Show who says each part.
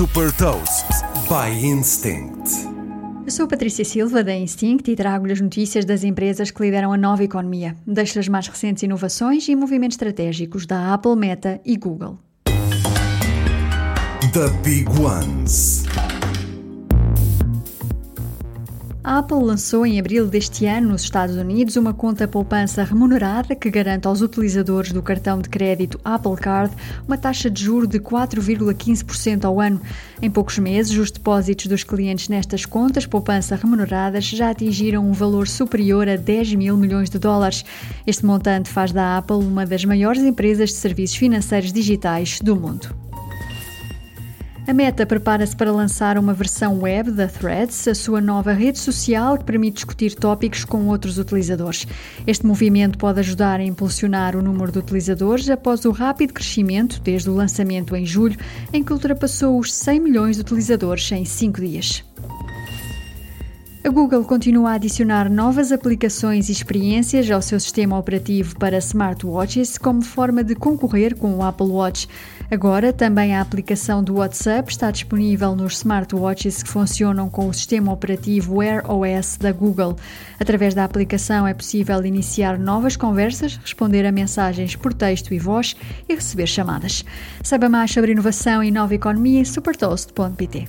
Speaker 1: Super Toast by Instinct.
Speaker 2: Eu sou Patrícia Silva da Instinct e trago-lhe as notícias das empresas que lideram a nova economia. Deixo as mais recentes inovações e movimentos estratégicos da Apple, Meta e Google.
Speaker 1: The Big Ones.
Speaker 2: A Apple lançou em abril deste ano nos Estados Unidos uma conta poupança remunerada que garante aos utilizadores do cartão de crédito Apple Card uma taxa de juro de 4,15% ao ano. Em poucos meses, os depósitos dos clientes nestas contas poupança remuneradas já atingiram um valor superior a 10 mil milhões de dólares. Este montante faz da Apple uma das maiores empresas de serviços financeiros digitais do mundo. A Meta prepara-se para lançar uma versão web da Threads, a sua nova rede social que permite discutir tópicos com outros utilizadores. Este movimento pode ajudar a impulsionar o número de utilizadores após o rápido crescimento desde o lançamento em julho, em que ultrapassou os 100 milhões de utilizadores em 5 dias. A Google continua a adicionar novas aplicações e experiências ao seu sistema operativo para smartwatches como forma de concorrer com o Apple Watch. Agora, também a aplicação do WhatsApp está disponível nos smartwatches que funcionam com o sistema operativo Wear OS da Google. Através da aplicação é possível iniciar novas conversas, responder a mensagens por texto e voz e receber chamadas. Saiba mais sobre inovação e nova economia em supertoast.pt.